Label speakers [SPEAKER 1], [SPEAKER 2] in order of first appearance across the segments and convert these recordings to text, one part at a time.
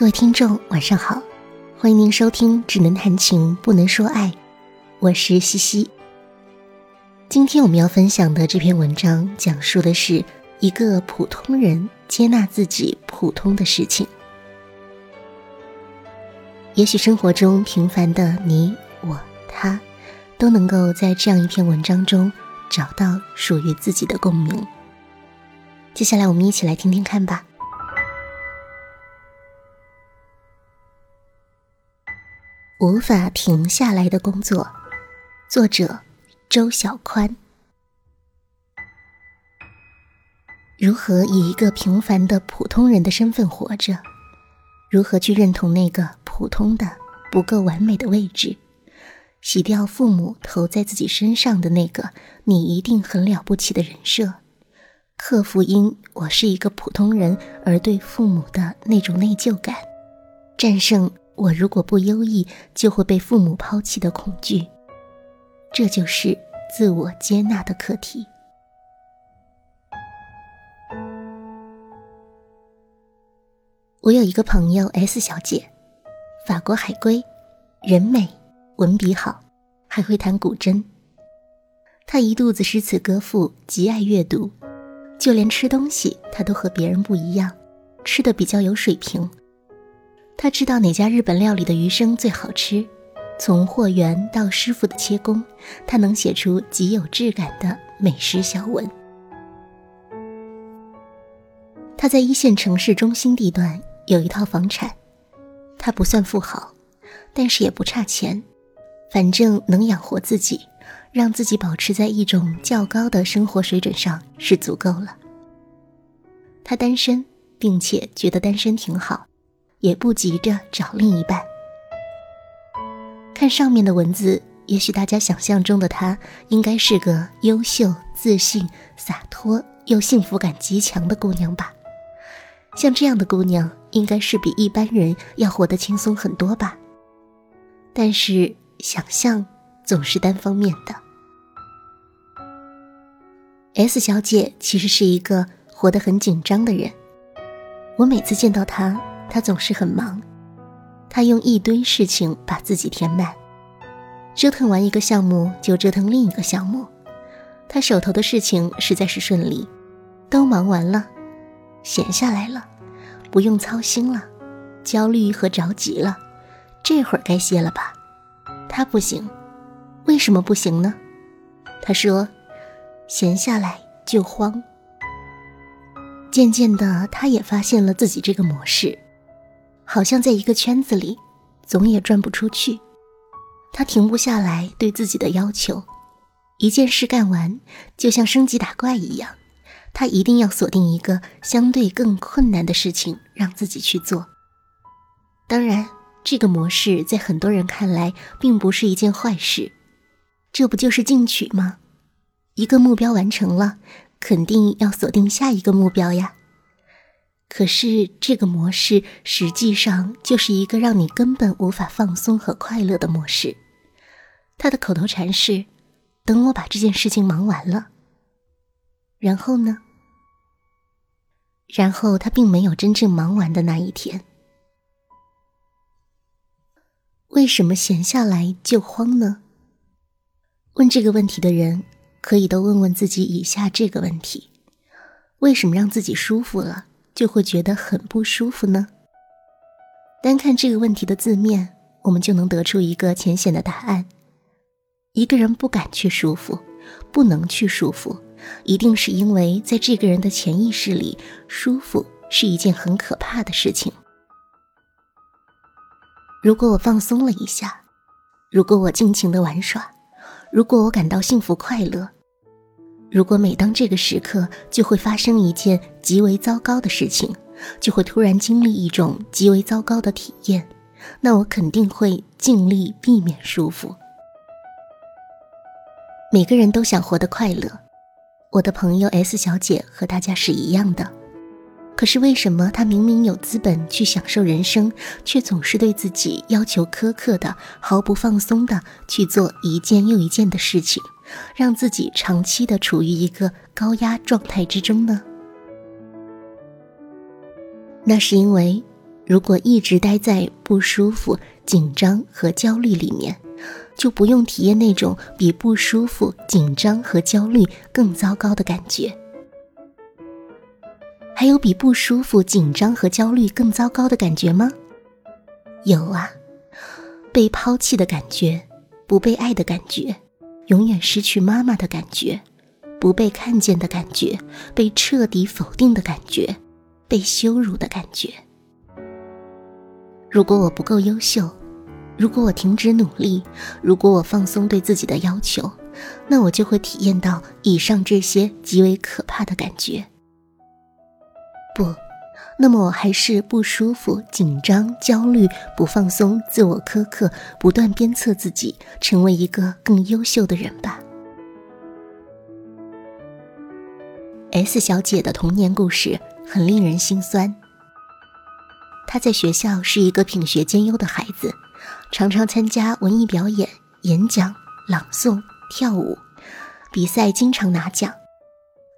[SPEAKER 1] 各位听众，晚上好，欢迎您收听《只能谈情不能说爱》，我是西西。今天我们要分享的这篇文章，讲述的是一个普通人接纳自己普通的事情。也许生活中平凡的你、我、他，都能够在这样一篇文章中找到属于自己的共鸣。接下来，我们一起来听听看吧。无法停下来的工作，作者周小宽。如何以一个平凡的普通人的身份活着？如何去认同那个普通的、不够完美的位置？洗掉父母投在自己身上的那个“你一定很了不起”的人设？克服因我是一个普通人而对父母的那种内疚感？战胜？我如果不优异，就会被父母抛弃的恐惧，这就是自我接纳的课题。我有一个朋友 S 小姐，法国海归，人美，文笔好，还会弹古筝。她一肚子诗词歌赋，极爱阅读，就连吃东西，她都和别人不一样，吃的比较有水平。他知道哪家日本料理的鱼生最好吃，从货源到师傅的切工，他能写出极有质感的美食小文。他在一线城市中心地段有一套房产，他不算富豪，但是也不差钱，反正能养活自己，让自己保持在一种较高的生活水准上是足够了。他单身，并且觉得单身挺好。也不急着找另一半。看上面的文字，也许大家想象中的她应该是个优秀、自信、洒脱又幸福感极强的姑娘吧？像这样的姑娘，应该是比一般人要活得轻松很多吧？但是想象总是单方面的。S 小姐其实是一个活得很紧张的人，我每次见到她。他总是很忙，他用一堆事情把自己填满，折腾完一个项目就折腾另一个项目。他手头的事情实在是顺利，都忙完了，闲下来了，不用操心了，焦虑和着急了，这会儿该歇了吧？他不行，为什么不行呢？他说：“闲下来就慌。”渐渐的，他也发现了自己这个模式。好像在一个圈子里，总也转不出去。他停不下来对自己的要求，一件事干完，就像升级打怪一样，他一定要锁定一个相对更困难的事情让自己去做。当然，这个模式在很多人看来并不是一件坏事，这不就是进取吗？一个目标完成了，肯定要锁定下一个目标呀。可是这个模式实际上就是一个让你根本无法放松和快乐的模式。他的口头禅是：“等我把这件事情忙完了。”然后呢？然后他并没有真正忙完的那一天。为什么闲下来就慌呢？问这个问题的人，可以都问问自己以下这个问题：为什么让自己舒服了？就会觉得很不舒服呢。单看这个问题的字面，我们就能得出一个浅显的答案：一个人不敢去舒服，不能去舒服，一定是因为在这个人的潜意识里，舒服是一件很可怕的事情。如果我放松了一下，如果我尽情的玩耍，如果我感到幸福快乐。如果每当这个时刻就会发生一件极为糟糕的事情，就会突然经历一种极为糟糕的体验，那我肯定会尽力避免舒服。每个人都想活得快乐，我的朋友 S 小姐和大家是一样的。可是为什么她明明有资本去享受人生，却总是对自己要求苛刻的、毫不放松的去做一件又一件的事情？让自己长期的处于一个高压状态之中呢？那是因为，如果一直待在不舒服、紧张和焦虑里面，就不用体验那种比不舒服、紧张和焦虑更糟糕的感觉。还有比不舒服、紧张和焦虑更糟糕的感觉吗？有啊，被抛弃的感觉，不被爱的感觉，永远失去妈妈的感觉，不被看见的感觉，被彻底否定的感觉，被羞辱的感觉。如果我不够优秀，如果我停止努力，如果我放松对自己的要求，那我就会体验到以上这些极为可怕的感觉。不，那么我还是不舒服、紧张、焦虑、不放松、自我苛刻，不断鞭策自己成为一个更优秀的人吧。S 小姐的童年故事很令人心酸。她在学校是一个品学兼优的孩子，常常参加文艺表演、演讲、朗诵、跳舞比赛，经常拿奖。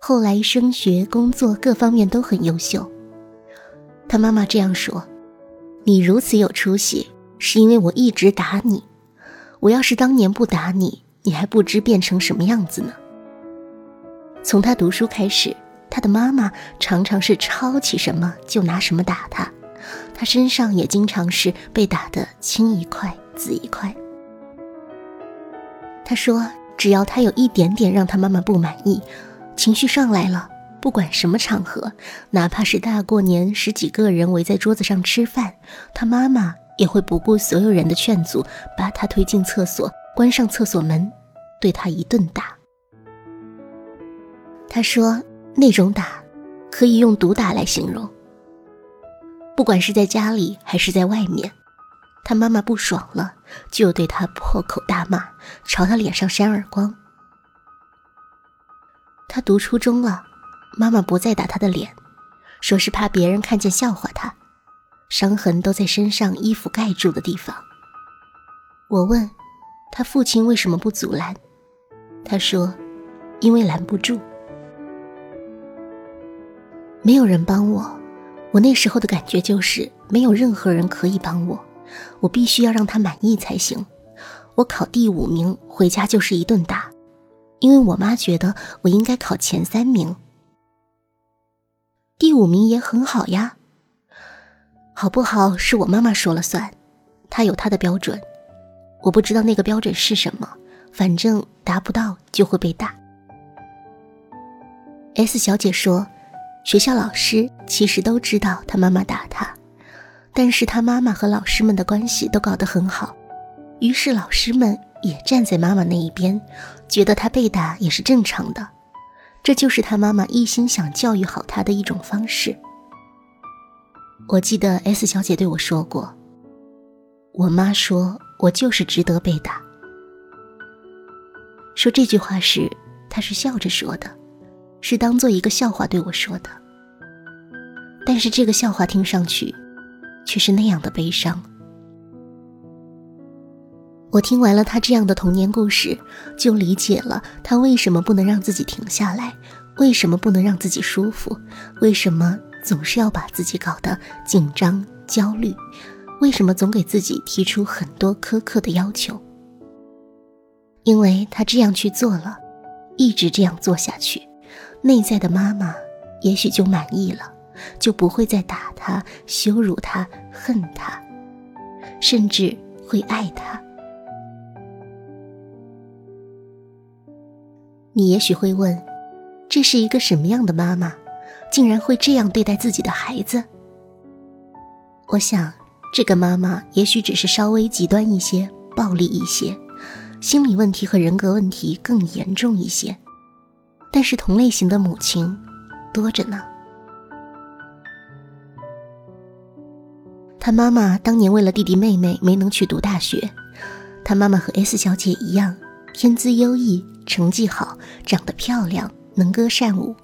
[SPEAKER 1] 后来升学、工作各方面都很优秀。他妈妈这样说：“你如此有出息，是因为我一直打你。我要是当年不打你，你还不知变成什么样子呢。”从他读书开始，他的妈妈常常是抄起什么就拿什么打他，他身上也经常是被打得青一块紫一块。他说：“只要他有一点点让他妈妈不满意。”情绪上来了，不管什么场合，哪怕是大过年十几个人围在桌子上吃饭，他妈妈也会不顾所有人的劝阻，把他推进厕所，关上厕所门，对他一顿打。他说那种打，可以用毒打来形容。不管是在家里还是在外面，他妈妈不爽了，就对他破口大骂，朝他脸上扇耳光。他读初中了，妈妈不再打他的脸，说是怕别人看见笑话他，伤痕都在身上衣服盖住的地方。我问他父亲为什么不阻拦，他说因为拦不住，没有人帮我。我那时候的感觉就是没有任何人可以帮我，我必须要让他满意才行。我考第五名，回家就是一顿打。因为我妈觉得我应该考前三名，第五名也很好呀。好不好是我妈妈说了算，她有她的标准，我不知道那个标准是什么，反正达不到就会被打。S 小姐说，学校老师其实都知道她妈妈打她，但是她妈妈和老师们的关系都搞得很好，于是老师们。也站在妈妈那一边，觉得她被打也是正常的，这就是他妈妈一心想教育好他的一种方式。我记得 S 小姐对我说过：“我妈说我就是值得被打。”说这句话时，她是笑着说的，是当做一个笑话对我说的。但是这个笑话听上去，却是那样的悲伤。我听完了他这样的童年故事，就理解了他为什么不能让自己停下来，为什么不能让自己舒服，为什么总是要把自己搞得紧张、焦虑，为什么总给自己提出很多苛刻的要求。因为他这样去做了，一直这样做下去，内在的妈妈也许就满意了，就不会再打他、羞辱他、恨他，甚至会爱他。你也许会问，这是一个什么样的妈妈，竟然会这样对待自己的孩子？我想，这个妈妈也许只是稍微极端一些、暴力一些，心理问题和人格问题更严重一些。但是同类型的母亲多着呢。他妈妈当年为了弟弟妹妹没能去读大学，他妈妈和 S 小姐一样，天资优异。成绩好，长得漂亮，能歌善舞，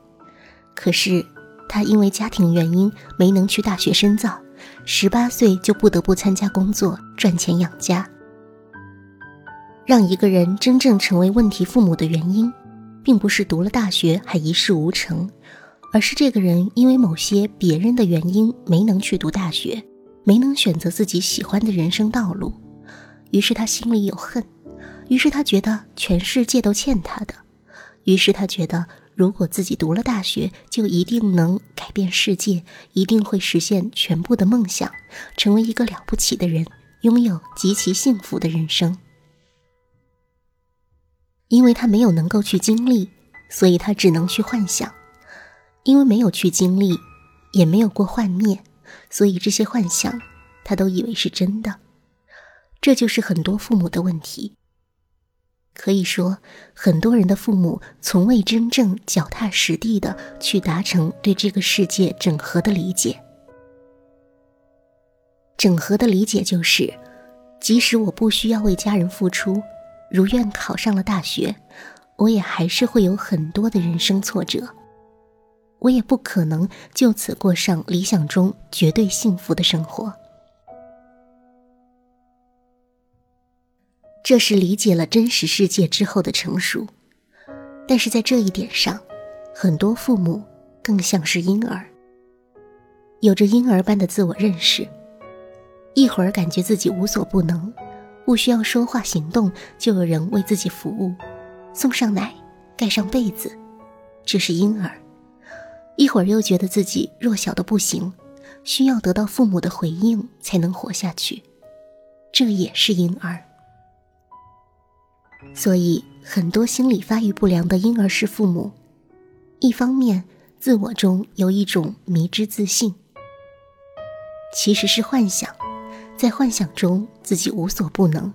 [SPEAKER 1] 可是他因为家庭原因没能去大学深造，十八岁就不得不参加工作赚钱养家。让一个人真正成为问题父母的原因，并不是读了大学还一事无成，而是这个人因为某些别人的原因没能去读大学，没能选择自己喜欢的人生道路，于是他心里有恨，于是他觉得全世界都欠他的，于是他觉得如果自己读了大学，就一定能改变世界，一定会实现全部的梦想，成为一个了不起的人，拥有极其幸福的人生。因为他没有能够去经历，所以他只能去幻想；因为没有去经历，也没有过幻灭。所以这些幻想，他都以为是真的，这就是很多父母的问题。可以说，很多人的父母从未真正脚踏实地的去达成对这个世界整合的理解。整合的理解就是，即使我不需要为家人付出，如愿考上了大学，我也还是会有很多的人生挫折。我也不可能就此过上理想中绝对幸福的生活。这是理解了真实世界之后的成熟，但是在这一点上，很多父母更像是婴儿，有着婴儿般的自我认识，一会儿感觉自己无所不能，不需要说话行动就有人为自己服务，送上奶，盖上被子，这是婴儿。一会儿又觉得自己弱小的不行，需要得到父母的回应才能活下去，这也是婴儿。所以，很多心理发育不良的婴儿式父母，一方面自我中有一种迷之自信，其实是幻想，在幻想中自己无所不能，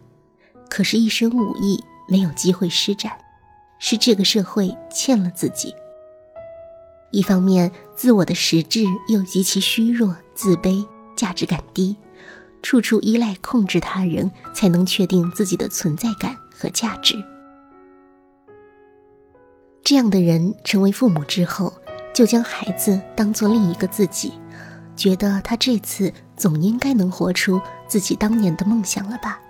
[SPEAKER 1] 可是，一身武艺没有机会施展，是这个社会欠了自己。一方面，自我的实质又极其虚弱、自卑、价值感低，处处依赖控制他人才能确定自己的存在感和价值。这样的人成为父母之后，就将孩子当做另一个自己，觉得他这次总应该能活出自己当年的梦想了吧？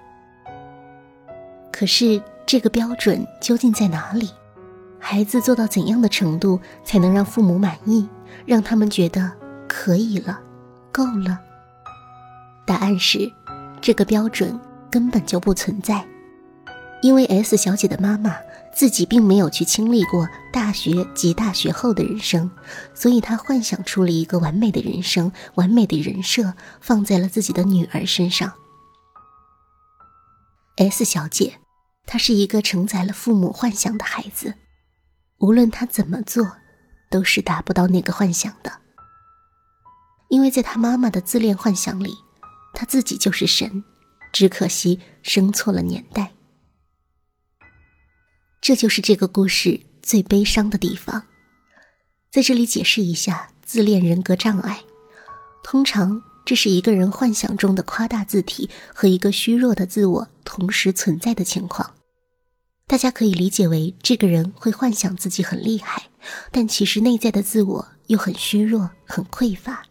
[SPEAKER 1] 可是，这个标准究竟在哪里？孩子做到怎样的程度才能让父母满意，让他们觉得可以了，够了？答案是，这个标准根本就不存在，因为 S 小姐的妈妈自己并没有去经历过大学及大学后的人生，所以她幻想出了一个完美的人生、完美的人设，放在了自己的女儿身上。S 小姐，她是一个承载了父母幻想的孩子。无论她怎么做，都是达不到那个幻想的。因为在他妈妈的自恋幻想里，他自己就是神，只可惜生错了年代。这就是这个故事最悲伤的地方。在这里解释一下自恋人格障碍，通常这是一个人幻想中的夸大字体和一个虚弱的自我同时存在的情况。大家可以理解为，这个人会幻想自己很厉害，但其实内在的自我又很虚弱、很匮乏。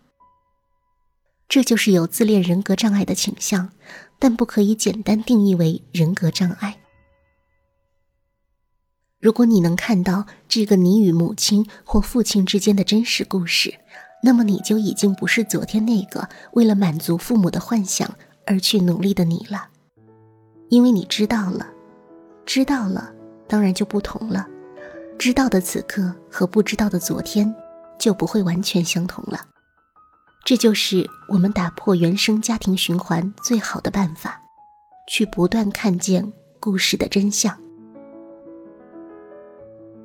[SPEAKER 1] 这就是有自恋人格障碍的倾向，但不可以简单定义为人格障碍。如果你能看到这个你与母亲或父亲之间的真实故事，那么你就已经不是昨天那个为了满足父母的幻想而去努力的你了，因为你知道了。知道了，当然就不同了。知道的此刻和不知道的昨天，就不会完全相同了。这就是我们打破原生家庭循环最好的办法，去不断看见故事的真相。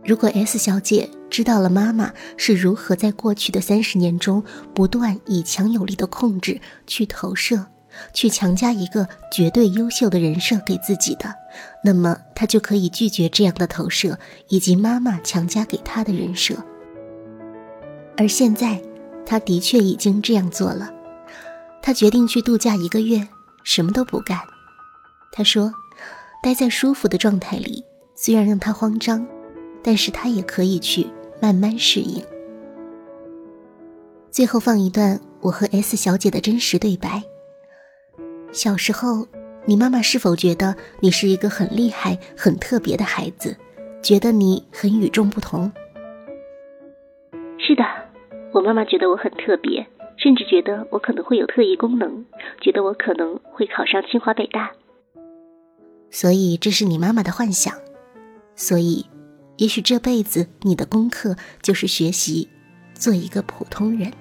[SPEAKER 1] 如果 S 小姐知道了妈妈是如何在过去的三十年中不断以强有力的控制去投射。去强加一个绝对优秀的人设给自己的，那么她就可以拒绝这样的投射以及妈妈强加给她的人设。而现在，他的确已经这样做了。他决定去度假一个月，什么都不干。他说：“待在舒服的状态里，虽然让他慌张，但是他也可以去慢慢适应。”最后放一段我和 S 小姐的真实对白。小时候，你妈妈是否觉得你是一个很厉害、很特别的孩子，觉得你很与众不同？
[SPEAKER 2] 是的，我妈妈觉得我很特别，
[SPEAKER 1] 甚至觉得我可能会有特异功能，觉得我可能会考上清华北大。所以这是你妈妈的幻想。所以，也许这辈子你的功课就是学习做一个普通人。